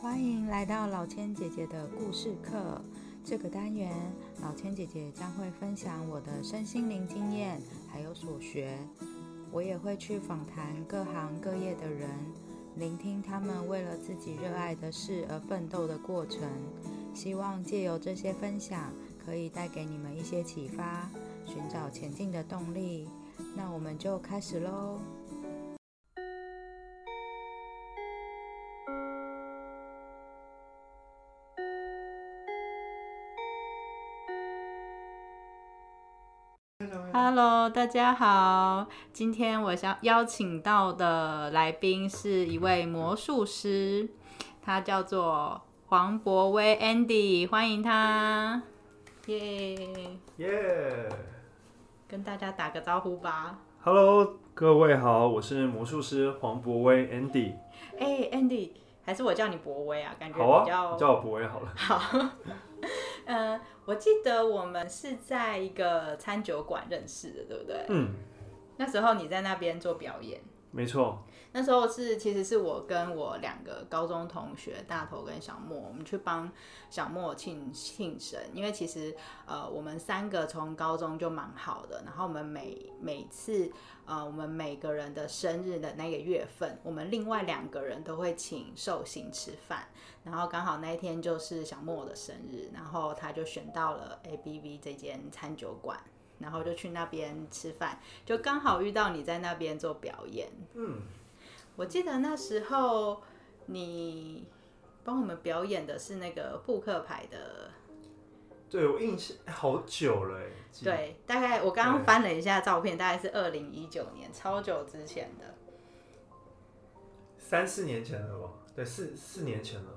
欢迎来到老千姐姐的故事课。这个单元，老千姐姐将会分享我的身心灵经验，还有所学。我也会去访谈各行各业的人，聆听他们为了自己热爱的事而奋斗的过程。希望借由这些分享，可以带给你们一些启发，寻找前进的动力。那我们就开始喽。Hello，大家好。今天我想邀请到的来宾是一位魔术师，他叫做黄博威 Andy，欢迎他。耶耶！跟大家打个招呼吧。Hello，各位好，我是魔术师黄博威 Andy。哎，Andy，还是我叫你博威啊？感觉比较好啊，叫我博威好了。好。呃，我记得我们是在一个餐酒馆认识的，对不对？嗯。那时候你在那边做表演。没错。那时候是其实是我跟我两个高中同学大头跟小莫，我们去帮小莫庆庆生，因为其实呃我们三个从高中就蛮好的，然后我们每每次呃我们每个人的生日的那个月份，我们另外两个人都会请寿星吃饭。然后刚好那一天就是小莫的生日，然后他就选到了 ABV 这间餐酒馆，然后就去那边吃饭，就刚好遇到你在那边做表演。嗯，我记得那时候你帮我们表演的是那个扑克牌的。对，我印象好久了。对，大概我刚刚翻了一下照片，大概是二零一九年，超久之前的。三四年前了吧？对，四四年前了。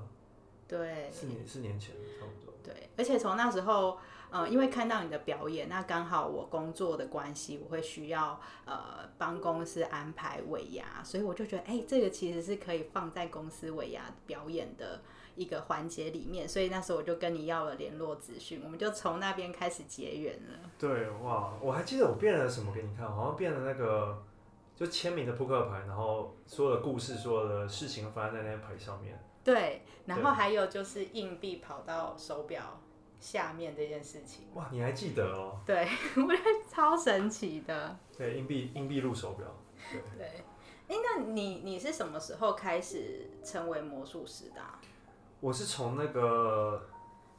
对，四年四年前差不多。对，而且从那时候，呃，因为看到你的表演，那刚好我工作的关系，我会需要呃帮公司安排尾牙，所以我就觉得，哎、欸，这个其实是可以放在公司尾牙表演的一个环节里面，所以那时候我就跟你要了联络资讯，我们就从那边开始结缘了。对，哇，我还记得我变了什么给你看，好像变了那个就签名的扑克牌，然后所有的故事、所有的事情发生在那张牌上面。对，然后还有就是硬币跑到手表下面这件事情。哇，你还记得哦？对，我觉得超神奇的。对，硬币硬币入手表。对。对，哎，那你你是什么时候开始成为魔术师的啊？我是从那个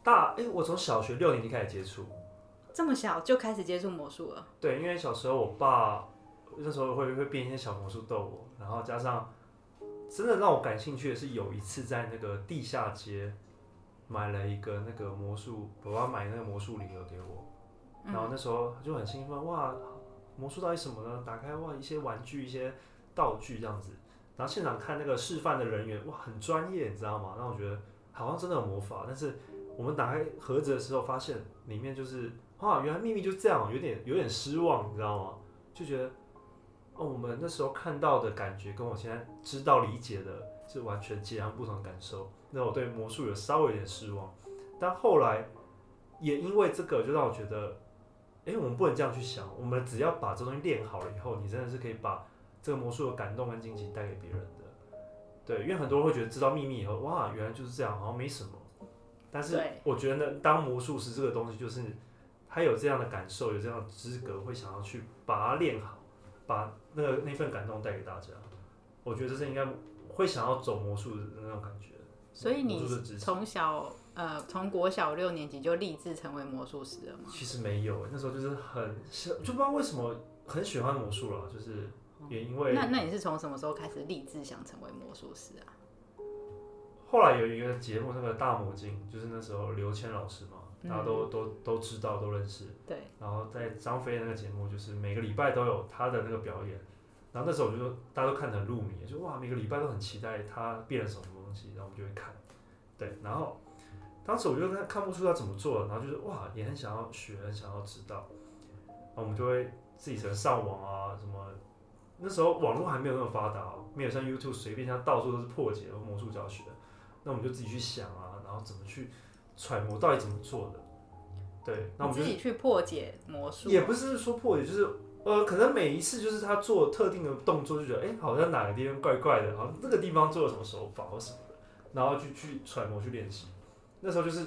大，哎，我从小学六年级开始接触。这么小就开始接触魔术了？对，因为小时候我爸那时候会会变一些小魔术逗我，然后加上。真的让我感兴趣的是，有一次在那个地下街买了一个那个魔术，爸爸买那个魔术礼盒给我，然后那时候就很兴奋，哇，魔术到底什么呢？打开哇，一些玩具、一些道具这样子，然后现场看那个示范的人员，哇，很专业，你知道吗？让我觉得好像真的有魔法。但是我们打开盒子的时候，发现里面就是哇，原来秘密就这样，有点有点失望，你知道吗？就觉得。哦，我们那时候看到的感觉，跟我现在知道理解的是完全截然不同的感受。那我对魔术有稍微有点失望，但后来也因为这个，就让我觉得，哎，我们不能这样去想。我们只要把这东西练好了以后，你真的是可以把这个魔术的感动跟惊喜带给别人的。对，因为很多人会觉得知道秘密以后，哇，原来就是这样，好像没什么。但是我觉得呢，当魔术师这个东西，就是他有这样的感受，有这样的资格，会想要去把它练好。把那个那份感动带给大家，我觉得这是应该会想要走魔术的那种感觉。所以你从小呃从国小六年级就立志成为魔术师了吗？其实没有，那时候就是很就不知道为什么很喜欢魔术了，就是也因为、嗯、那那你是从什么时候开始立志想成为魔术师啊？后来有一个节目，那个大魔镜，就是那时候刘谦老师嘛。大家都、嗯、都都知道，都认识。对。然后在张飞那个节目，就是每个礼拜都有他的那个表演。然后那时候我就说，大家都看得很入迷，就哇，每个礼拜都很期待他变了什么东西，然后我们就会看。对。然后当时我就看看不出他怎么做，然后就是哇，也很想要学，很想要知道。然后我们就会自己成上网啊，什么那时候网络还没有那么发达，没有像 YouTube 随便像到处都是破解和魔术教学。那我们就自己去想啊，然后怎么去。揣摩到底怎么做的？对，那我们就自己去破解魔术，也不是说破解，就是呃，可能每一次就是他做特定的动作，就觉得哎、好像哪个地方怪怪的，好像那个地方做了什么手法或什么的，然后去去揣摩去练习。那时候就是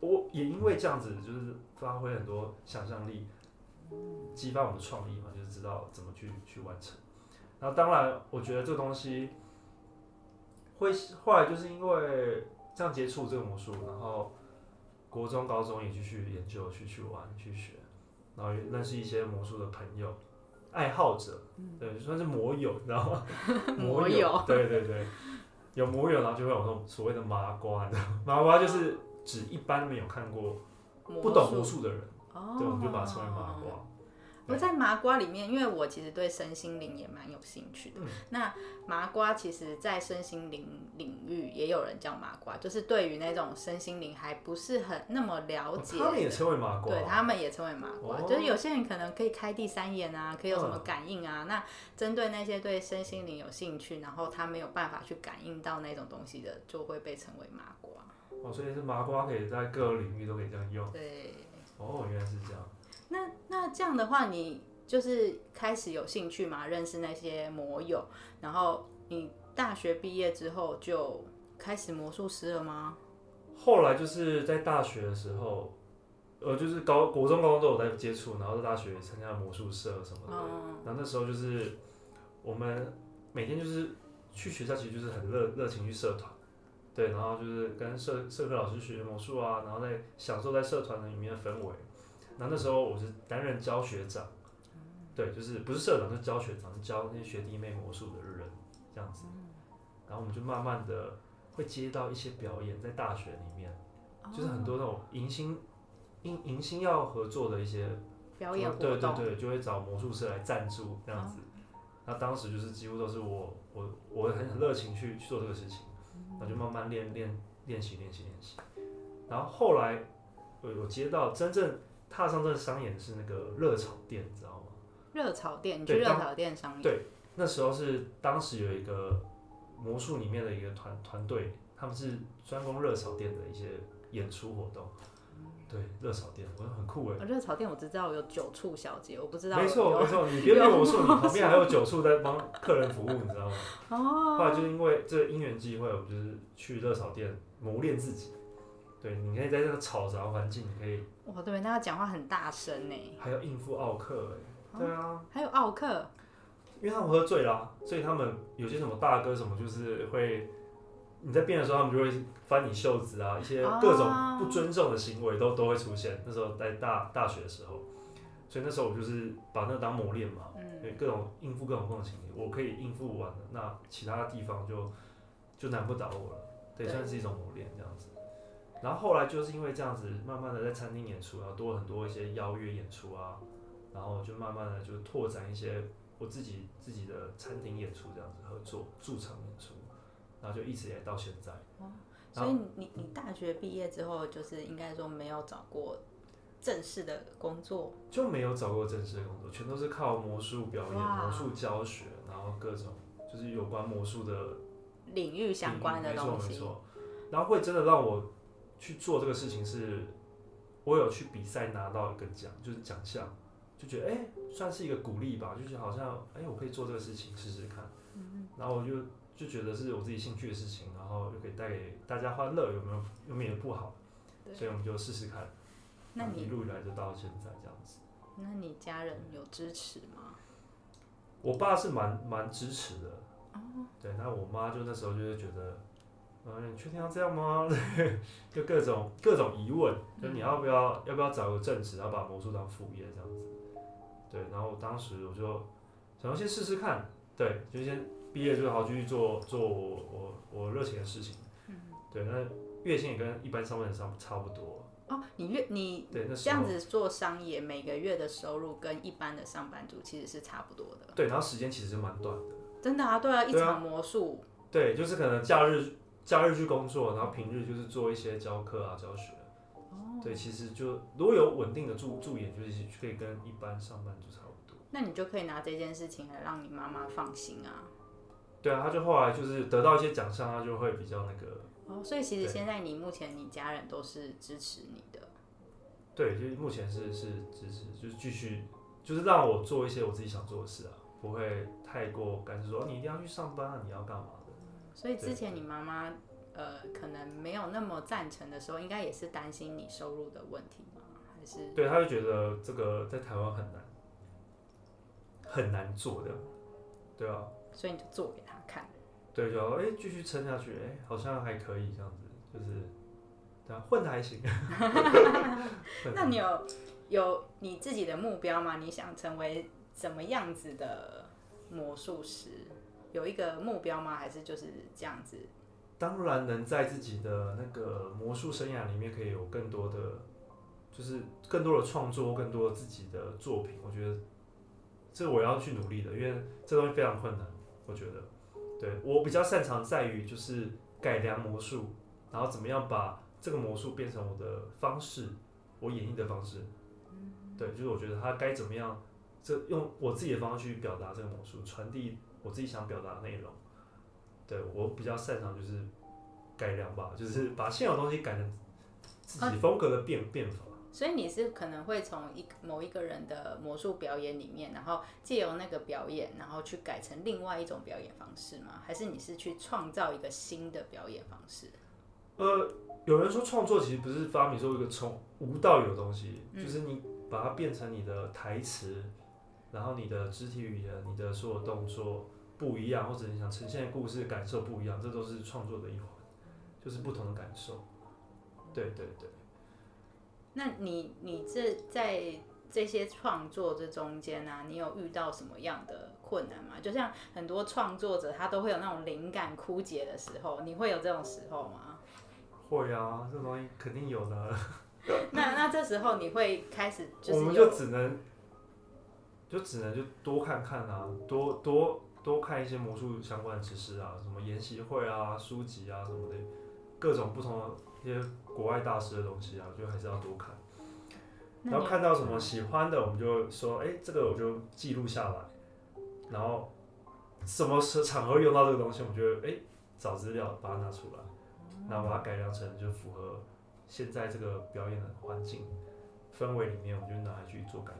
我也因为这样子，就是发挥很多想象力，激发我们的创意嘛，就是知道怎么去去完成。然后当然，我觉得这东西会后来就是因为这样接触这个魔术，然后国中、高中也继续研究、去去玩、去学，然后也认识一些魔术的朋友、爱好者，对，算是魔友，你知道吗？魔友，对对对，有魔友，然后就会有那种所谓的麻瓜，你知道吗？麻瓜就是指一般没有看过、不懂魔术的人，对，我们就把它称为麻瓜。我在麻瓜里面，因为我其实对身心灵也蛮有兴趣的。嗯、那麻瓜其实，在身心灵领域也有人叫麻瓜，就是对于那种身心灵还不是很那么了解，哦、他们也称为麻瓜。对，他们也称为麻瓜，哦、就是有些人可能可以开第三眼啊，可以有什么感应啊。嗯、那针对那些对身心灵有兴趣，然后他没有办法去感应到那种东西的，就会被称为麻瓜。哦，所以是麻瓜可以在各个领域都可以这样用。对。哦，原来是这样。那那这样的话，你就是开始有兴趣嘛？认识那些魔友，然后你大学毕业之后就开始魔术师了吗？后来就是在大学的时候，呃，就是高国中、高中都有在接触，然后在大学参加魔术社什么的。嗯。然后那时候就是我们每天就是去学校，其实就是很热热情去社团，对，然后就是跟社社课老师学魔术啊，然后在享受在社团的里面的氛围。那那时候我是担任教学长，对，就是不是社长，是教学长，是教那些学弟妹魔术的人这样子。然后我们就慢慢的会接到一些表演，在大学里面，就是很多那种迎新、迎迎新要合作的一些表演活动，对对对，就会找魔术师来赞助这样子。那当时就是几乎都是我我我很很热情去去做这个事情，然后就慢慢练练练习练习练习。然后后来我我接到真正。踏上这个商演是那个热炒店，你知道吗？热炒店，你去热炒店商演。对，那时候是当时有一个魔术里面的一个团团队，他们是专攻热炒店的一些演出活动。对，热炒店，我觉得很酷哎。热炒店我只知道有九处小姐，我不知道。没错没错，你别说魔术，你旁边还有九处在帮客人服务，你知道吗？哦。后来就因为这个因缘际会，我们就是去热炒店磨练自己。对，你可以在这个吵杂环境，你可以。哇，对，那他讲话很大声呢。还要应付奥克哎。对啊。还有奥克。因为他们喝醉了，所以他们有些什么大哥什么，就是会你在变的时候，他们就会翻你袖子啊，一些各种不尊重的行为都都会出现。那时候在大大学的时候，所以那时候我就是把那当磨练嘛，对，各种应付各种各种情形，我可以应付完了，那其他地方就就难不倒我了，对，算是一种磨练这样子。然后后来就是因为这样子，慢慢的在餐厅演出，然后多了很多一些邀约演出啊，然后就慢慢的就拓展一些我自己自己的餐厅演出这样子合作驻场演出，然后就一直也到现在。哦，所以你你大学毕业之后，就是应该说没有找过正式的工作？就没有找过正式的工作，全都是靠魔术表演、魔术教学，然后各种就是有关魔术的领域相关的东西。没错没错，然后会真的让我。去做这个事情是，我有去比赛拿到一个奖，就是奖项，就觉得哎、欸，算是一个鼓励吧，就是好像哎、欸，我可以做这个事情试试看，嗯、然后我就就觉得是我自己兴趣的事情，然后又可以带给大家欢乐，有没有有没有不好？对所以我们就试试看，那你一路以来就到现在这样子。那你家人有支持吗？我爸是蛮蛮支持的，哦、对，那我妈就那时候就是觉得。嗯，你确定要这样吗？就各种各种疑问，就你要不要要不要找个正职，然后把魔术当副业这样子。对，然后我当时我就想要先试试看，对，就先毕业就好继续做做我我我热情的事情。嗯。对，那月薪也跟一般上班人差差不多。哦，你月你对那这样子做商业，每个月的收入跟一般的上班族其实是差不多的。对，然后时间其实是蛮短的。真的啊，对啊，一场魔术。对，就是可能假日。假日去工作，然后平日就是做一些教课啊、教学。哦。对，其实就如果有稳定的助助演，就是可以跟一般上班族差不多。那你就可以拿这件事情来让你妈妈放心啊。对啊，他就后来就是得到一些奖项，他就会比较那个。哦，所以其实现在你目前你家人都是支持你的。对，就是目前是是支持，就是继续就是让我做一些我自己想做的事啊，不会太过干涉说你一定要去上班啊，你要干嘛。所以之前你妈妈呃可能没有那么赞成的时候，应该也是担心你收入的问题吗？还是对，他就觉得这个在台湾很难，很难做的，对啊，所以你就做给他看，对，就哎继续撑下去，哎好像还可以这样子，就是对啊，混的还行。那你有有你自己的目标吗？你想成为什么样子的魔术师？有一个目标吗？还是就是这样子？当然能在自己的那个魔术生涯里面可以有更多的，就是更多的创作，更多的自己的作品。我觉得。这我要去努力的，因为这东西非常困难。我觉得，对，我比较擅长在于就是改良魔术，然后怎么样把这个魔术变成我的方式，我演绎的方式。对，就是我觉得他该怎么样，这用我自己的方式去表达这个魔术，传递我自己想表达的内容。对，我比较擅长就是改良吧，就是把现有东西改成自己风格的变变法。所以你是可能会从一某一个人的魔术表演里面，然后借由那个表演，然后去改成另外一种表演方式吗？还是你是去创造一个新的表演方式？呃，有人说创作其实不是发明说一个从无到有的东西，嗯，就是你把它变成你的台词，然后你的肢体语言、你的所有动作不一样，或者你想呈现的故事感受不一样，这都是创作的一环，就是不同的感受。对对对。那你你这在这些创作这中间啊，你有遇到什么样的困难吗？就像很多创作者，他都会有那种灵感枯竭的时候，你会有这种时候吗？会啊，这东西肯定有的。那那这时候你会开始就是，我们就只能就只能就多看看啊，多多多看一些魔术相关的知识啊，什么研习会啊、书籍啊什么的，各种不同的一些。国外大师的东西啊，就还是要多看。然后看到什么喜欢的，我们就说，哎、欸，这个我就记录下来。然后什么时场合用到这个东西，我们就哎、欸、找资料把它拿出来，然后把它改良成就符合现在这个表演的环境氛围里面，我们就拿来去做改。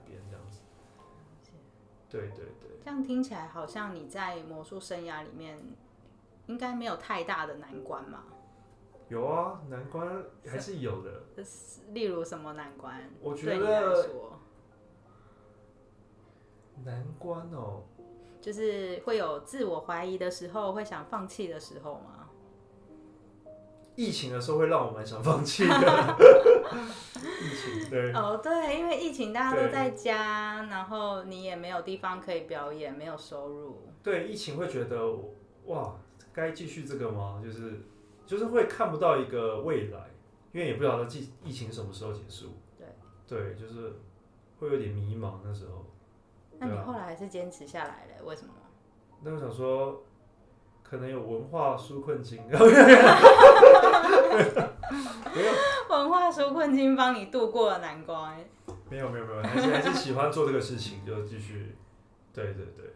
对对对。这样听起来好像你在魔术生涯里面应该没有太大的难关嘛？有啊，难关还是有的。例如什么难关？我觉得难关哦，就是会有自我怀疑的时候，会想放弃的时候吗？疫情的时候会让我蛮想放弃的。疫情对哦，对，因为疫情大家都在家，然后你也没有地方可以表演，没有收入。对，疫情会觉得哇，该继续这个吗？就是。就是会看不到一个未来，因为也不知道疫疫情什么时候结束。对，对，就是会有点迷茫那时候。那你后来还是坚持下来了，为什么？那我想说，可能有文化纾困金。没有文化纾困金帮你度过了难关。没有没有没有，还是还是喜欢做这个事情，就继续。对对对。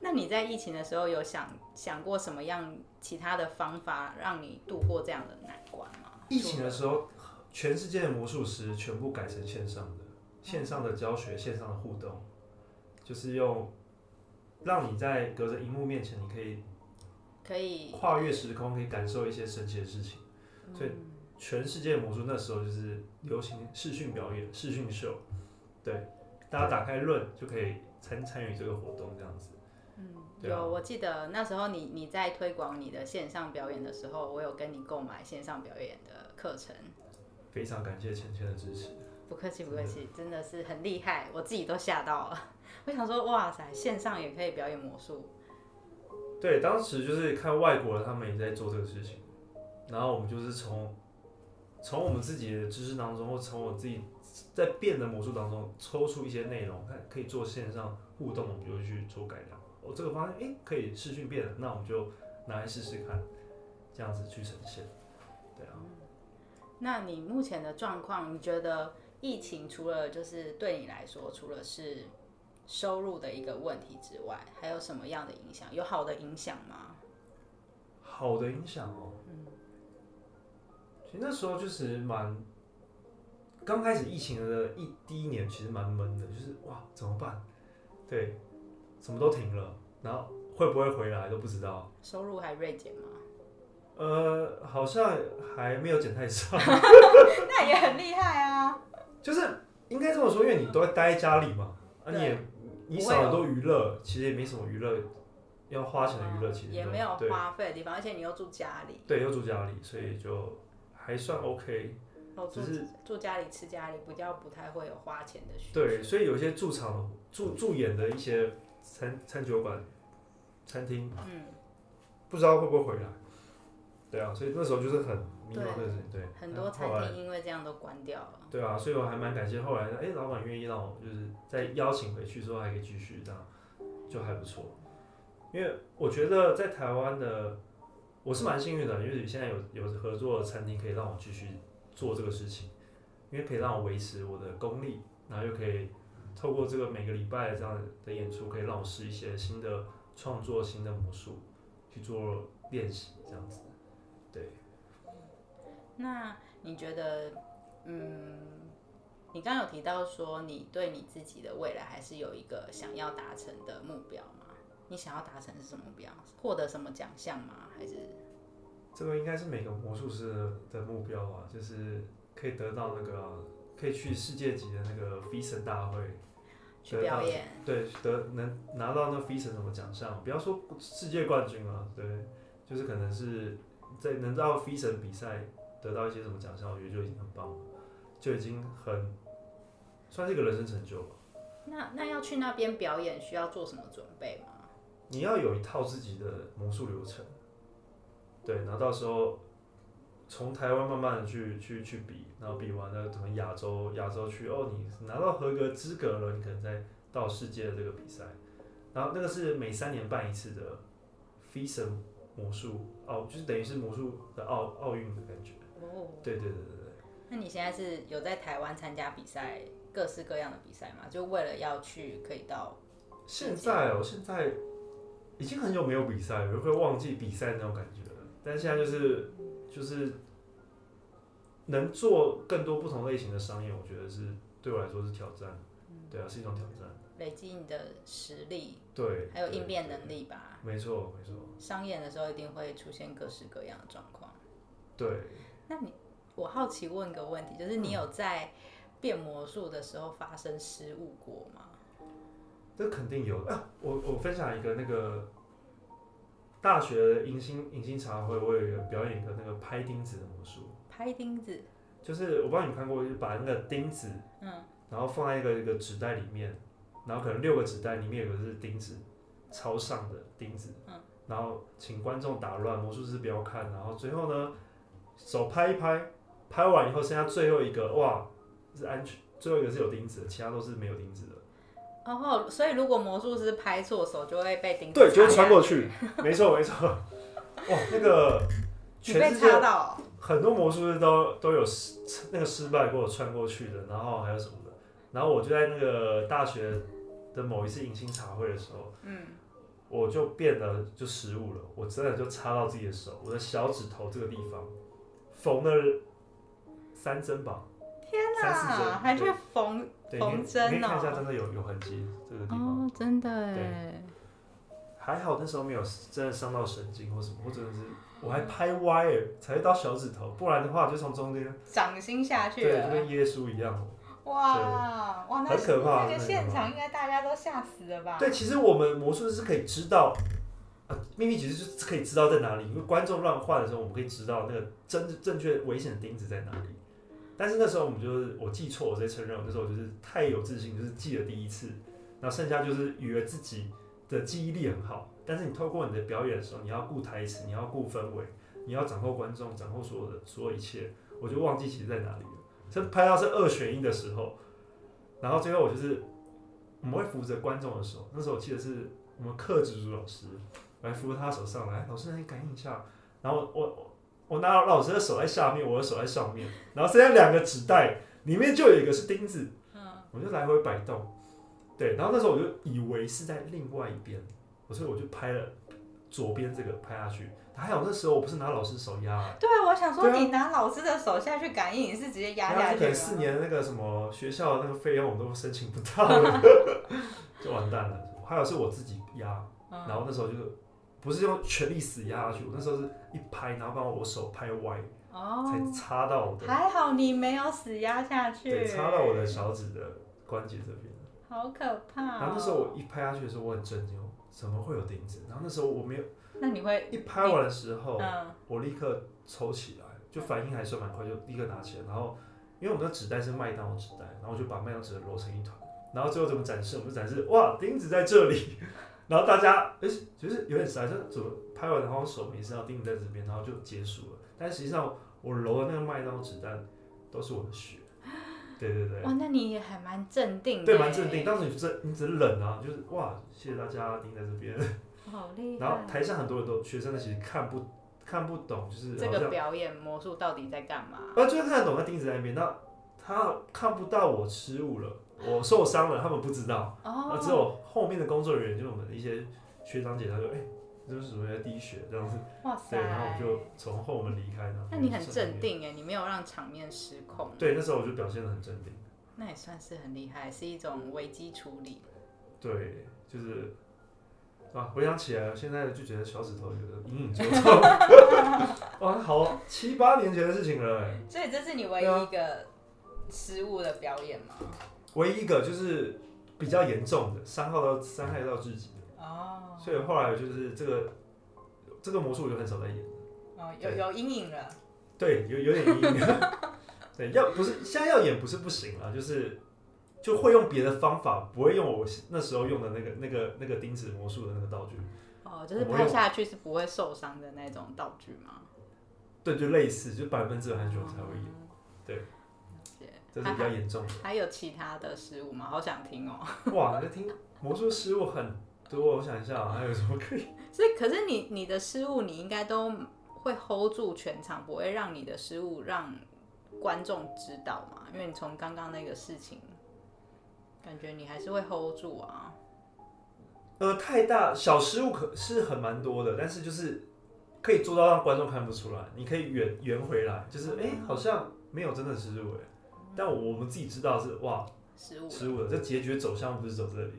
那你在疫情的时候有想想过什么样其他的方法让你度过这样的难关吗？疫情的时候，全世界的魔术师全部改成线上的，线上的教学，线上的互动，就是用让你在隔着荧幕面前，你可以可以跨越时空，可以感受一些神奇的事情。所以全世界的魔术那时候就是流行视讯表演、视讯秀，对，大家打开论就可以参参与这个活动，这样子。嗯，有，我记得那时候你你在推广你的线上表演的时候，我有跟你购买线上表演的课程。非常感谢钱钱的支持。不客气不客气，真的是很厉害，我自己都吓到了。我想说，哇塞，线上也可以表演魔术。对，当时就是看外国人他们也在做这个事情，然后我们就是从从我们自己的知识当中，或从我自己在变的魔术当中抽出一些内容，看可以做线上互动，我们就去做改良。我这个发现，哎，可以视讯变了，那我们就拿来试试看，这样子去呈现，对啊。那你目前的状况，你觉得疫情除了就是对你来说，除了是收入的一个问题之外，还有什么样的影响？有好的影响吗？好的影响哦，嗯，其实那时候就是蛮，刚开始疫情的一第一年，其实蛮闷的，就是哇，怎么办？对。什么都停了，然后会不会回来都不知道。收入还锐减吗？呃，呃，好像还没有减太少。那也很厉害啊。就是应该这么说，因为你都在待在家里嘛，啊，你也你少很多娱乐，其实也没什么娱乐要花钱的娱乐，其实也没有花费的地方，而且你又住家里。对，又住家里，所以就还算 OK。只是住家里吃家里，比较不太会有花钱的需求。对，所以有些驻场驻驻演的一些餐餐酒馆、餐厅，嗯，不知道会不会回来。对啊，所以那时候就是很迷茫的事情。对，很多餐厅因为这样都关掉了。对啊，所以我还蛮感谢后来，哎、欸，老板愿意让我就是再邀请回去之后还可以继续这样，就还不错。因为我觉得在台湾的我是蛮幸运的，因为现在有有合作的餐厅可以让我继续。做这个事情，因为可以让我维持我的功力，然后又可以透过这个每个礼拜这样的演出，可以让我试一些新的创作、新的魔术去做练习，这样子。对。那你觉得，嗯，你刚刚有提到说你对你自己的未来还是有一个想要达成的目标吗？你想要达成是什么目标？获得什么奖项吗？还是？这个应该是每个魔术师的目标啊，就是可以得到那个、啊，可以去世界级的那个 FISM 大会去表演，对，得能拿到那 FISM 什么奖项，不要说世界冠军啊，对，就是可能是在能到 FISM 比赛得到一些什么奖项，我觉得就已经很棒了，就已经很算是一个人生成就吧。那那要去那边表演需要做什么准备吗？你要有一套自己的魔术流程。对，然后到时候从台湾慢慢的去去去比，然后比完了，可能亚洲亚洲区哦，你拿到合格资格了，你可能再到世界的这个比赛，然后那个是每三年办一次的 FISM 魔术奥，就是等于是魔术的奥奥运的感觉。哦。对对对对对。那你现在是有在台湾参加比赛，各式各样的比赛吗？就为了要去可以到？现在哦，现在已经很久没有比赛了，会忘记比赛那种感觉。但现在就是就是能做更多不同类型的商业，我觉得是对我来说是挑战，对啊，是一种挑战。累积你的实力，对，还有应变能力吧。没错，没错。商演的时候一定会出现各式各样的状况。对。那你，我好奇问个问题，就是你有在变魔术的时候发生失误过吗？嗯，这肯定有啊！我我分享一个那个。大学迎新迎新茶会，我有一个表演一个那个拍钉子的魔术。拍钉子，就是我不知道你们看过，就是把那个钉子，嗯，然后放在一个一个纸袋里面，然后可能六个纸袋里面有个是钉子，朝上的钉子，嗯，然后请观众打乱，魔术师不要看，然后最后呢，手拍一拍，拍完以后剩下最后一个，哇，是安全，最后一个是有钉子的，其他都是没有钉子的。然后、oh，所以如果魔术师拍错手，就会被钉。对，就会穿过去。没错，没错。哇，那个全世界很多魔术师都都有失那个失败过穿过去的，然后还有什么的。然后我就在那个大学的某一次迎新茶会的时候，嗯，我就变得就失误了，我真的就插到自己的手，我的小指头这个地方缝了三针吧。天哪，还去缝？缝针哦，看一下，真的有有痕迹，这个地方。哦，真的哎。还好那时候没有真的伤到神经或什么，或者是我还拍歪了，才到小指头，不然的话就从中间掌心下去对，就跟耶稣一样。哇哇，那很可怕。那个现场应该大家都吓死了吧？对，其实我们魔术师是可以知道，啊，秘密其实就是可以知道在哪里，因为观众乱换的时候，我们可以知道那个真正确危险的钉子在哪里。但是那时候我们就是我记错，我直接承认，我那时候就是太有自信，就是记了第一次，然后剩下就是以为自己的记忆力很好。但是你透过你的表演的时候，你要顾台词，你要顾氛围，你要掌控观众，掌控所有的所有一切，我就忘记其实在哪里了。这拍到是二选一的时候，然后最后我就是我们会扶着观众的手，那时候我记得是我们克植竹老师来扶着他手上来，老师让你感应一下，然后我我。我拿老师的手在下面，我的手在上面，然后剩下两个纸袋，里面就有一个是钉子，我就来回摆动，对，然后那时候我就以为是在另外一边，所以我就拍了左边这个拍下去，还有那时候我不是拿老师手压，对，我想说你拿老师的手下去感应，你是直接压下去，可能四年那个什么学校的那个费用我都申请不到。了，就完蛋了。还有是我自己压，然后那时候就是不是用全力死压下去，我那时候是一拍，然后把我手拍歪，哦，才插到我的。还好你没有死压下去，对，插到我的小指的关节这边。好可怕、哦！然后那时候我一拍下去的时候，我很震惊，怎么会有钉子？然后那时候我没有，那你会一拍完的时候，嗯、我立刻抽起来，就反应还算蛮快，就立刻拿起来。然后因为我们的纸袋是麦当劳纸袋，然后我就把麦当劳纸袋揉成一团。然后最后怎么展示？我们就展示哇，钉子在这里。然后大家哎，就是有点傻，就怎么拍完然后手没事，然后钉在这边，然后就结束了。但实际上我揉的那个麦当劳纸袋都是我的血。对对对，哇，那你也还蛮镇定的。对，蛮镇定。当时你只你只是冷啊，就是哇，谢谢大家钉在这边。好厉害。然后台上很多人都学生呢其实看不看不懂，就是这个表演魔术到底在干嘛？啊，就是看得懂，他钉子在那边，那他看不到我失误了，我受伤了，他们不知道。哦。那只有后面的工作人员，就是我们的一些学长姐，他说：“哎、欸，这是什么在滴血这样子。”哇塞！对，然后我就从后门离开了。那你很镇定哎，你没有让场面失控。对，那时候我就表现的很镇定。那也算是很厉害，是一种危机处理。对，就是啊，回想起来，现在就觉得小指头有个隐隐作痛。哇，好七八年前的事情了哎。所以这是你唯一一个失误的表演吗？唯一一个就是比较严重的伤害到伤害到自己的哦。所以后来就是这个这个魔术我就很少在演了。哦，有有阴影了。对，有有点阴影。对，要不是现在要演不是不行了，就是就会用别的方法，不会用我那时候用的那个那个那个钉子魔术的那个道具。哦，就是拍下去是不会受伤的那种道具吗？对，就类似，就百分之很久才会演。嗯、对，这是比较严重的还。还有其他的失误吗？好想听哦。哇，那听魔术失误很多，我想一下还有什么可以？所以，可是你你的失误，你应该都会 hold 住全场，不会让你的失误让。观众知道嘛？因为你从刚刚那个事情，感觉你还是会 hold 住啊。呃，太大小失误可是很蛮多的，但是就是可以做到让观众看不出来。你可以圆圆回来，就是哎、欸，好像没有真的失误哎。但我们自己知道是哇，失误失误了。这结局走向不是走这里，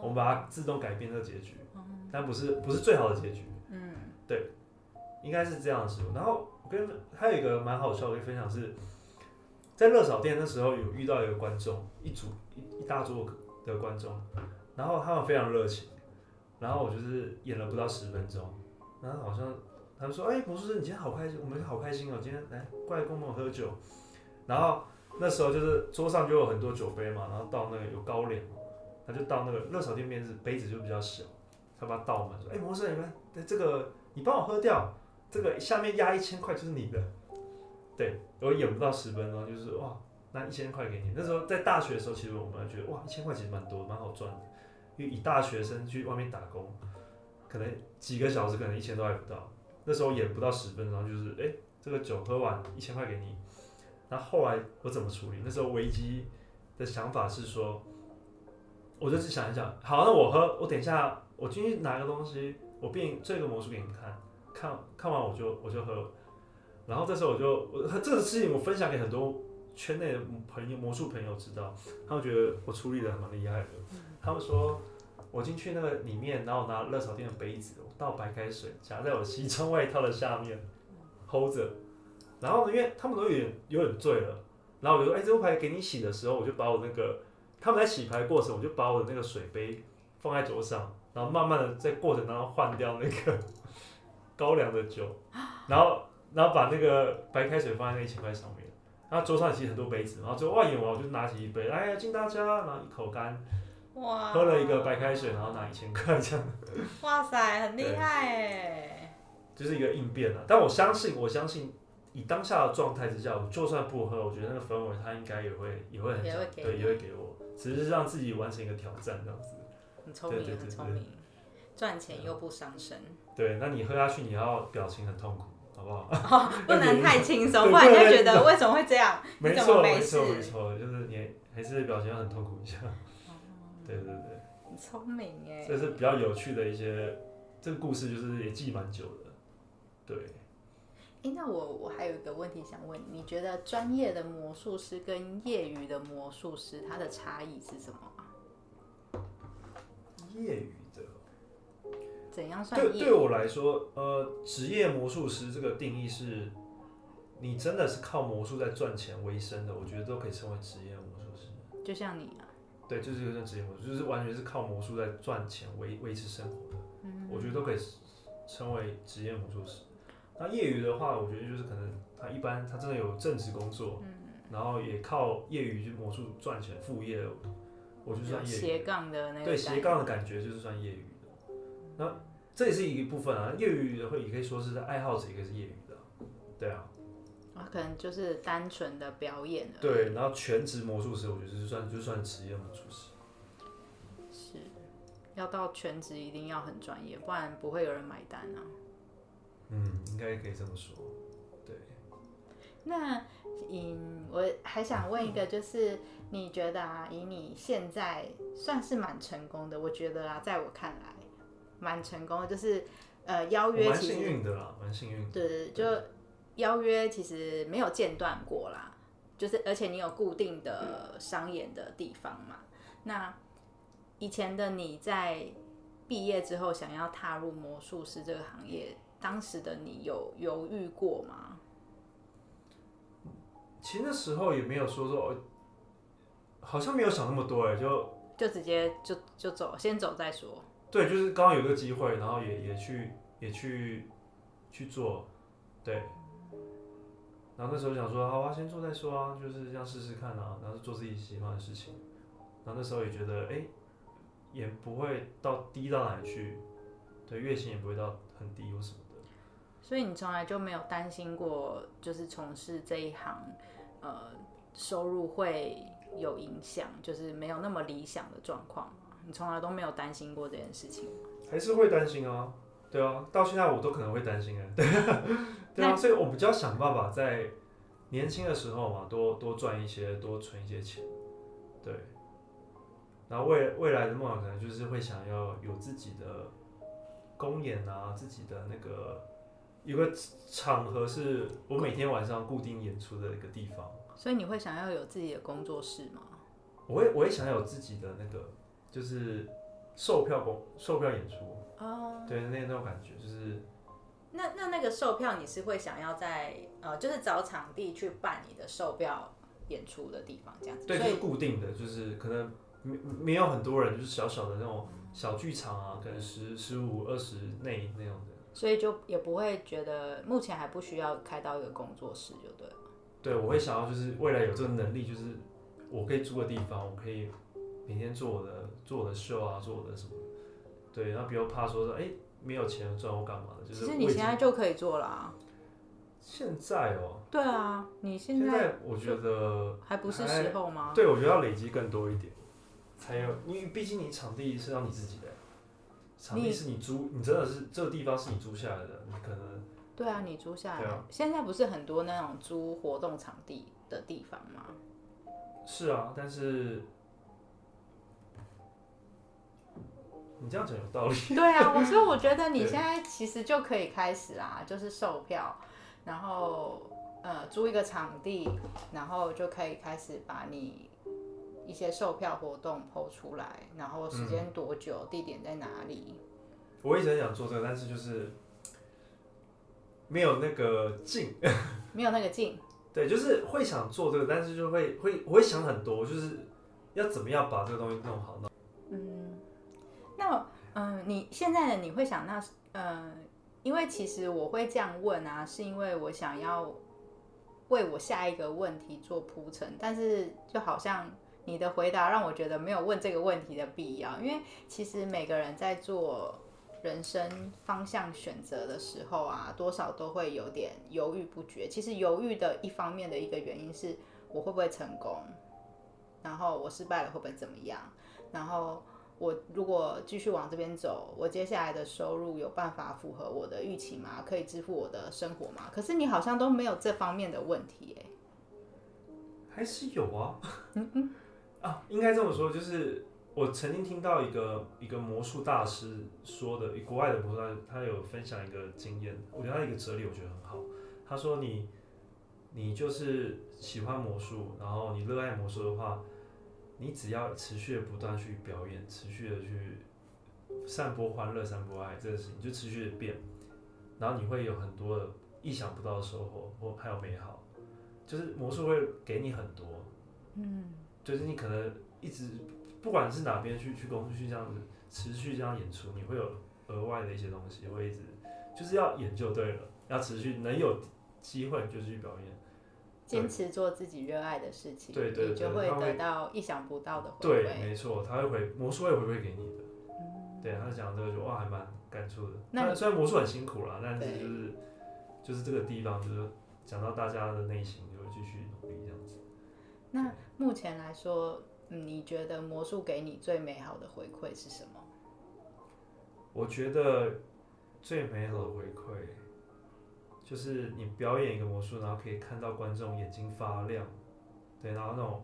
我们把它自动改变这个结局，但不是不是最好的结局。嗯，对，应该是这样的失误。然后我跟还有一个蛮好笑的分享是。在热炒店那时候有遇到一个观众，一组一一大桌的观众，然后他们非常热情，然后我就是演了不到十分钟，然后好像他们说：“哎、欸，魔术师，你今天好开心，我们好开心哦，今天来过来跟我们喝酒。”然后那时候就是桌上就有很多酒杯嘛，然后倒那个有高粱，他就倒那个热炒店面是杯子就比较小，他把它倒满说：“哎、欸，魔术师，你们这个你帮我喝掉，这个下面压一千块就是你的。”对，我演不到十分钟，就是哇，那一千块给你。那时候在大学的时候，其实我们觉得哇，一千块其实蛮多，蛮好赚的。因为以大学生去外面打工，可能几个小时，可能一千都还不到。那时候演不到十分钟，就是哎、欸，这个酒喝完一千块给你。那后来我怎么处理？那时候危机的想法是说，我就去想一想，好，那我喝，我等一下我进去拿个东西，我变这个魔术给你们看，看看完我就我就喝。然后这时候我就我这个事情我分享给很多圈内的朋友魔术朋友知道，他们觉得我处理的蛮厉害的。他们说我进去那个里面，然后拿热炒店的杯子，我倒白开水夹在我西装外套的下面，hold 着。然后呢，因为他们都有点有点醉了，然后我就说：“哎，这副牌给你洗的时候，我就把我那个他们在洗牌过程，我就把我的那个水杯放在桌上，然后慢慢的在过程当中换掉那个 高粱的酒，然后。”然后把那个白开水放在那一千块上面，然后桌上其实很多杯子，然后最后哇演完我就拿起一杯，哎呀敬大家，然后一口干，哇，喝了一个白开水，然后拿一千块这样。哇塞，很厉害哎！就是一个应变啊，但我相信，我相信以当下的状态之下，我就算不喝，我觉得那个氛围他应该也会也会很想，对，也会给我，只是让自己完成一个挑战这样子。很聪明，很聪明，赚钱又不伤身。对，那你喝下去，你要表情很痛苦。好不好？哦，不能太轻松，不然人家觉得为什么会这样？没错，没错，没错，就是你还是表情要很痛苦一下。对对对，很聪明哎。这是比较有趣的一些，这个故事就是也记蛮久的。对。哎，那我我还有一个问题想问你，你觉得专业的魔术师跟业余的魔术师他的差异是什么？业余的，怎样算？对，对我来说，呃，职业魔术师这个定义是，你真的是靠魔术在赚钱为生的，我觉得都可以称为职业魔术师。就像你啊。对，就是有点职业魔术，就是完全是靠魔术在赚钱维维持生活的。嗯。我觉得都可以称为职业魔术师。那业余的话，我觉得就是可能他一般他真的有正职工作，嗯，然后也靠业余去魔术赚钱副业，我就算业余。斜杠的那个。对，斜杠的感觉就是算业余的。那这也是一部分啊，业余的会也可以说是爱好者，也可以是业余的，对啊。啊，可能就是单纯的表演了。对，然后全职魔术师，我觉得就算就算职业魔术师。是，要到全职一定要很专业，不然不会有人买单啊。嗯，应该可以这么说。对。那，嗯，我还想问一个，就是你觉得啊，以你现在算是蛮成功的，我觉得啊，在我看来蛮成功的，就是呃邀约其实蛮幸运的啦，蛮幸运的。对对，就邀约其实没有间断过啦，就是而且你有固定的商演的地方嘛。那以前的你在毕业之后想要踏入魔术师这个行业。当时的你有犹豫过吗？其实那时候也没有说说，好像没有想那么多哎，就就直接就就走，先走再说。对，就是刚刚有个机会，然后也也去也去去做，对。然后那时候想说，好啊，先做再说啊，就是这样试试看啊，然后做自己喜欢的事情。然后那时候也觉得，哎，也不会到低到哪里去，对，月薪也不会到很低或什么。所以你从来就没有担心过，就是从事这一行，呃，收入会有影响，就是没有那么理想的状况。你从来都没有担心过这件事情？还是会担心啊？对啊，到现在我都可能会担心啊。对啊，对啊，所以我比较想办法在年轻的时候嘛，多多赚一些，多存一些钱。对，然后未未来的梦想可能就是会想要有自己的公演啊，自己的那个。有个场合是我每天晚上固定演出的一个地方，所以你会想要有自己的工作室吗？我会，我也想要有自己的那个，就是售票工、售票演出哦。Oh. 对，那那种感觉就是。那那那个售票，你是会想要在呃，就是找场地去办你的售票演出的地方，这样子？对，就是固定的，就是可能没没有很多人，就是小小的那种小剧场啊，可能十十五二十内那种的。所以就也不会觉得目前还不需要开到一个工作室就对了。对，我会想要就是未来有这个能力，就是我可以租个地方，我可以每天做我的做我的秀啊，做我的什么。对，然后不要怕说说哎没有钱赚我干嘛的，就是。其实你现在就可以做了啊。现在哦。对啊，你现在。现在我觉得还不是时候吗？对，我觉得要累积更多一点，才有，因为毕竟你场地是让你自己的。场地是你租，你真的是这个地方是你租下来的，你可能。对啊，你租下来。啊、现在不是很多那种租活动场地的地方吗？是啊，但是你这样讲有道理。对啊，我所以我觉得你 现在其实就可以开始啦，就是售票，然后呃租一个场地，然后就可以开始把你。一些售票活动 PO 出来，然后时间多久，嗯，地点在哪里？我一直很想做这个，但是就是没有那个劲，没有那个劲。对，就是会想做这个，但是就会会我会想很多，就是要怎么样把这个东西弄好呢？嗯，那嗯，你现在的你会想那嗯，因为其实我会这样问啊，是因为我想要为我下一个问题做铺陈，但是就好像。你的回答让我觉得没有问这个问题的必要，因为其实每个人在做人生方向选择的时候啊，多少都会有点犹豫不决。其实犹豫的一方面的一个原因是我会不会成功，然后我失败了会不会怎么样，然后我如果继续往这边走，我接下来的收入有办法符合我的预期吗？可以支付我的生活吗？可是你好像都没有这方面的问题，欸，还是有啊。嗯嗯。啊，应该这么说，就是我曾经听到一个一个魔术大师说的，国外的魔术大师，他有分享一个经验，我觉得他一个哲理，我觉得很好。他说你，你你就是喜欢魔术，然后你热爱魔术的话，你只要持续的不断去表演，持续的去散播欢乐、散播爱这个事情就持续的变，然后你会有很多的意想不到的收获，或还有美好，就是魔术会给你很多，嗯，就是你可能一直不管是哪边去去公去这样子持续这样演出，你会有额外的一些东西会一直就是要演就对了，要持续能有机会就去表演。坚持做自己热爱的事情，对对对，你就会得到意想不到的回馈。对，没错，他会回魔术会回馈给你的。嗯、对，他讲这个就哇，还蛮感触的。那虽然魔术很辛苦啦，但是就是就是这个地方，就是讲到大家的内心，就会继续努力这样子。那目前来说，你觉得魔术给你最美好的回馈是什么？我觉得最美好的回馈。就是你表演一个魔术，然后可以看到观众眼睛发亮，对，然后那种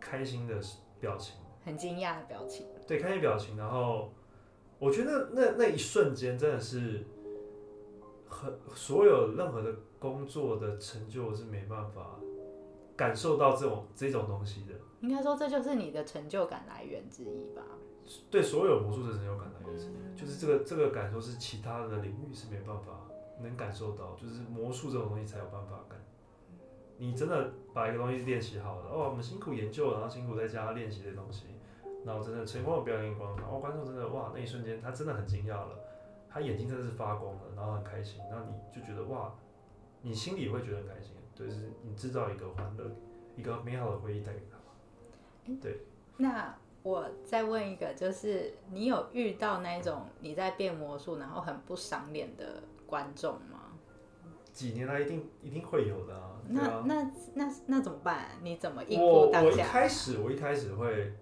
开心的表情，很惊讶的表情，对，开心表情，然后我觉得那那一瞬间真的是很所有任何的工作的成就是没办法感受到这种这种东西的。应该说这就是你的成就感来源之一吧？对，所有魔术的成就感来源之一，嗯、就是这个这个感受是其他的领域是没办法。能感受到，就是魔术这种东西才有办法感。你真的把一个东西练习好了，哦，我们辛苦研究，然后辛苦在家练习这东西，然后真的成功的表演光，然后观众真的哇，那一瞬间他真的很惊讶了，他眼睛真的是发光的，然后很开心，然后你就觉得哇，你心里会觉得很开心，对，是你制造一个欢乐，一个美好的回忆带给他。对。那我再问一个，就是你有遇到那种你在变魔术，然后很不赏脸的？观众吗？几年来一定一定会有的啊。那啊那那那怎么办？你怎么应付当下？我我一开始我一开始会，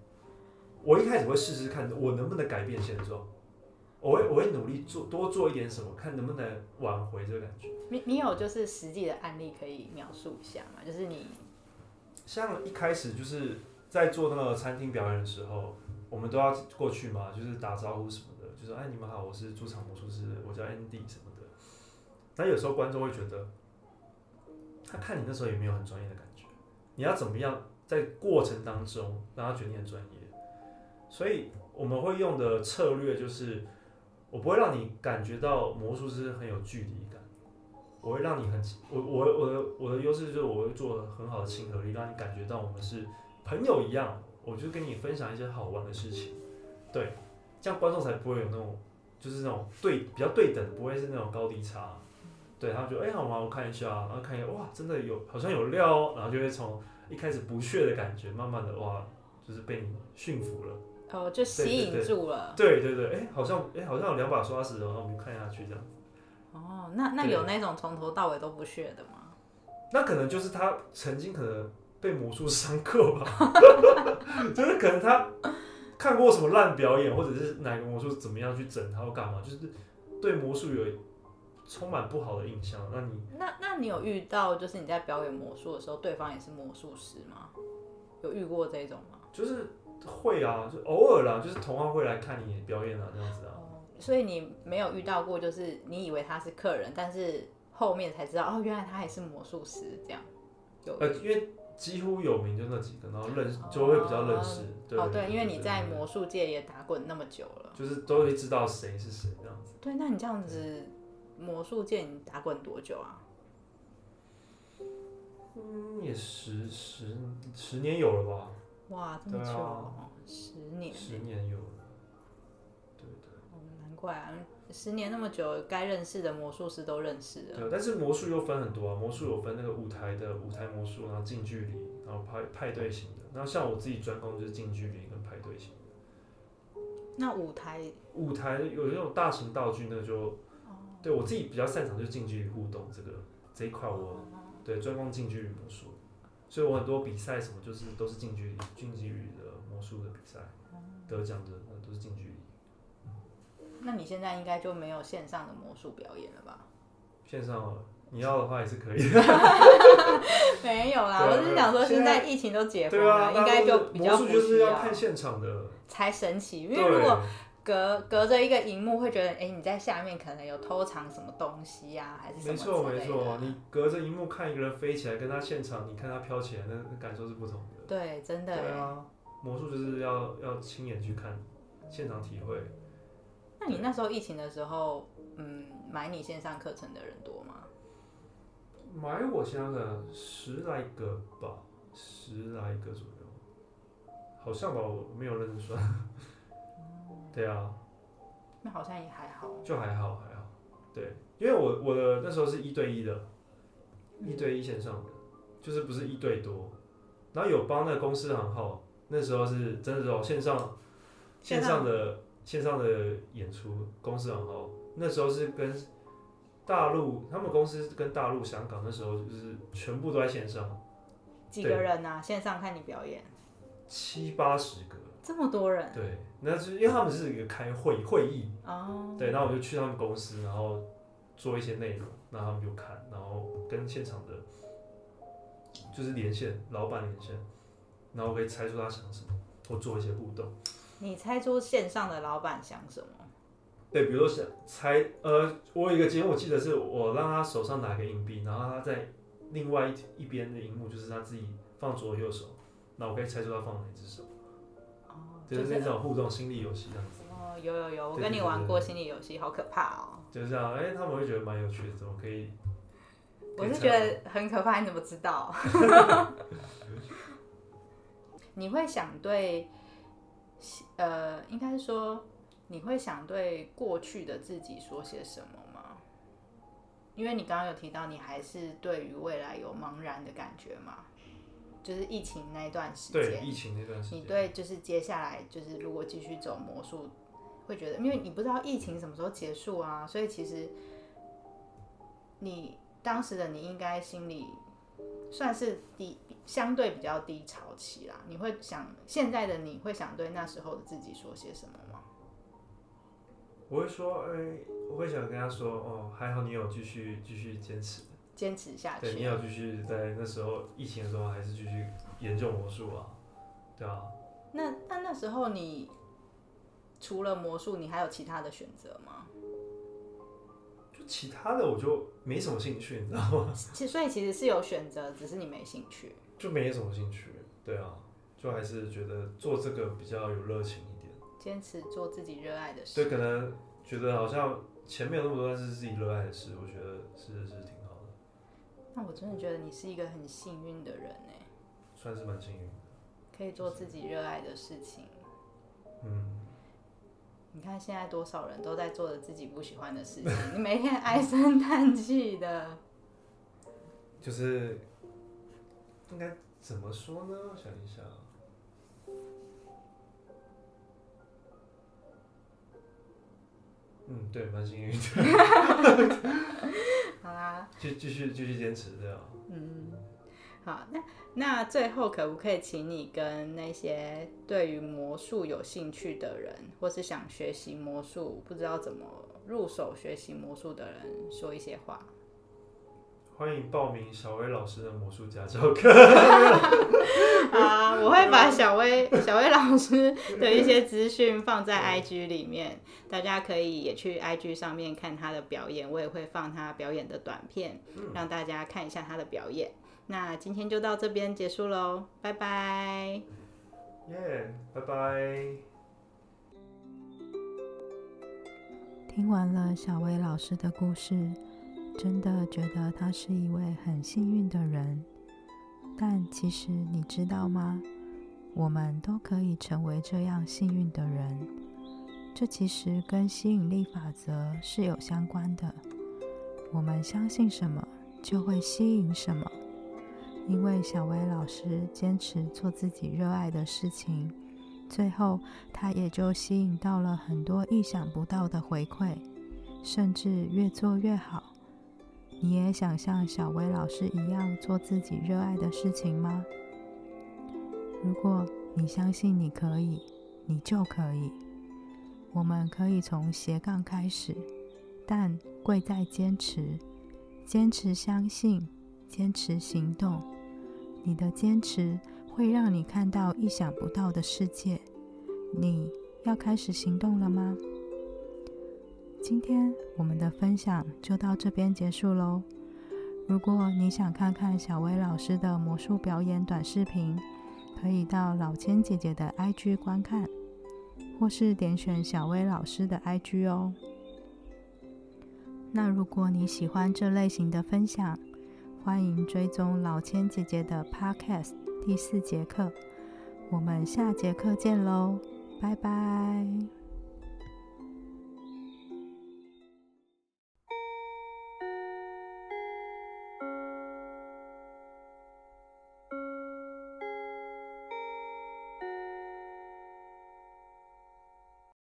我一开始会试试看我能不能改变现状。我会我会努力做多做一点什么，看能不能挽回这个感觉。你你有就是实际的案例可以描述一下吗？就是你像一开始就是在做那个餐厅表演的时候，我们都要过去嘛，就是打招呼什么的，就说哎你们好，我是驻场魔术师，我叫 Andy 什么。的。那有时候观众会觉得，他看你那时候也没有很专业的感觉。你要怎么样在过程当中让他觉得你很专业？所以我们会用的策略就是，我不会让你感觉到魔术师很有距离感，我会让你很我我我的我的优势就是我会做很好的亲和力，让你感觉到我们是朋友一样。我就跟你分享一些好玩的事情，对，这样观众才不会有那种就是那种对比较对等，不会是那种高低差。对，他们就哎、欸、好吗？我看一下，然后看一下，哇，真的有，好像有料哦，然后就会从一开始不屑的感觉，慢慢的哇，就是被你驯服了，哦，就吸引住了。对对对，哎、欸，好像哎、欸、好像有两把刷子，然后我们看下去这样子。哦，那那有那种从头到尾都不屑的吗？那可能就是他曾经可能被魔术上过吧，就是可能他看过什么烂表演，或者是哪个魔术怎么样去整他或干嘛，就是对魔术有。充满不好的印象，那你那那你有遇到就是你在表演魔术的时候，对方也是魔术师吗？有遇过这种吗？就是会啊，就偶尔啦，就是同行会来看你表演啊，这样子啊。哦，所以你没有遇到过，就是你以为他是客人，但是后面才知道哦，原来他也是魔术师这样。有呃，因为几乎有名就那几个，然后认识就会比较认识。哦对，因为你在魔术界也打滚那么久了，就是都会知道谁是谁这样子。对，那你这样子。魔术界你打滚多久啊？嗯，也十十十年有了吧？哇，这么久，啊、十年，十年有了。对对。哦，难怪啊，十年那么久，该认识的魔术师都认识了。对，但是魔术又分很多啊，魔术有分那个舞台的舞台魔术，然后近距离，然后派派对型的。然后像我自己专攻就是近距离跟派对型的。那舞台？舞台有那种大型道具，那就。对我自己比较擅长就是近距离互动这个这一块，我对专攻近距离魔术，所以我很多比赛什么就是都是近距离近距离的魔术的比赛，得奖的都是近距离。那你现在应该就没有线上的魔术表演了吧？线上你要的话也是可以。没有啦，我是想说现在疫情都解封了，啊、应该就比较魔术就是要看现场的才神奇，因为如果。隔隔着一个荧幕会觉得，哎、欸，你在下面可能有偷藏什么东西呀、啊，还是什么？没错没错，你隔着荧幕看一个人飞起来，跟他现场你看他飘起来，那感受是不同的。对，真的。对啊，魔术就是要要亲眼去看，现场体会。那你那时候疫情的时候，嗯，买你线上课程的人多吗？买我线上的十来个吧，十来个左右，好像吧，我没有认真算。嗯、对啊，那好像也还好，就还好还好。对，因为我我的那时候是一对一的，一对一线上的，就是不是一对多，然后有帮那个公司行号，那时候是真的是哦线上线上的线上的演出，公司行号那时候是跟大陆他们公司跟大陆香港那时候就是全部都在线上，几个人啊？线上看你表演，七八十个，这么多人？对，那是因为他们是一个开会会议哦，对，然后我就去他们公司，然后做一些内容，然后他们就看，然后跟现场的，就是连线老板连线，然后我可以猜出他想什么，或做一些互动。你猜出线上的老板想什么？对，比如说想猜，呃，我有一个节目，我记得是我让他手上拿个硬币，然后他在另外一一边的荧幕就是他自己放左右手，那我可以猜出他放哪只手。哦，就是那种互动心理游戏这样子。哦，有有有，我跟你玩过心理游戏，好可怕哦。就是这样，哎、欸，他们会觉得蛮有趣的，怎么可以？我是觉得很可怕，你怎么知道？你会想对，呃，应该是说。你会想对过去的自己说些什么吗？因为你刚刚有提到，你还是对于未来有茫然的感觉嘛？就是疫情那一段时间，对疫情那段时间，你对就是接下来就是如果继续走魔术，会觉得，因为你不知道疫情什么时候结束啊，所以其实你当时的你应该心里算是低，相对比较低潮期啦。你会想现在的你会想对那时候的自己说些什么吗？我会说，哎、欸，我会想跟他说，哦，还好你有继续继续坚持，坚持下去。对，你要继续在那时候疫情的时候，还是继续研究魔术啊，对啊。那那那时候你除了魔术，你还有其他的选择吗？就其他的我就没什么兴趣，你知道吗？其所以其实是有选择，只是你没兴趣。就没什么兴趣，对啊，就还是觉得做这个比较有热情一点。坚持做自己热爱的事。对，可能觉得好像前面有那么多，但是自己热爱的事，我觉得是是挺。那我真的觉得你是一个很幸运的人呢。算是蛮幸运的。可以做自己热爱的事情。嗯。你看现在多少人都在做着自己不喜欢的事情，你每天唉声叹气的。就是应该怎么说呢？我想一想。嗯，对，蛮幸运的。好啦，继继续继续坚持这样。嗯，好，那那最后可不可以请你跟那些对于魔术有兴趣的人，或是想学习魔术不知道怎么入手学习魔术的人说一些话？欢迎报名小薇老师的魔术家教课。啊，我会把小薇小薇老师的一些资讯放在 IG 里面，大家可以也去 IG 上面看他的表演，我也会放他表演的短片，让大家看一下他的表演。那今天就到这边结束喽，拜拜。耶，拜拜。听完了小薇老师的故事。真的觉得他是一位很幸运的人，但其实你知道吗？我们都可以成为这样幸运的人。这其实跟吸引力法则是有相关的。我们相信什么，就会吸引什么。因为小薇老师坚持做自己热爱的事情，最后他也就吸引到了很多意想不到的回馈，甚至越做越好。你也想像小薇老师一样做自己热爱的事情吗？如果你相信你可以，你就可以。我们可以从斜杠开始，但贵在坚持。坚持相信，坚持行动。你的坚持会让你看到意想不到的世界。你要开始行动了吗？今天我们的分享就到这边结束喽。如果你想看看小薇老师的魔术表演短视频，可以到老千姐姐的 IG 观看，或是点选小薇老师的 IG 哦。那如果你喜欢这类型的分享，欢迎追踪老千姐姐的 Podcast 第四节课。我们下节课见喽，拜拜。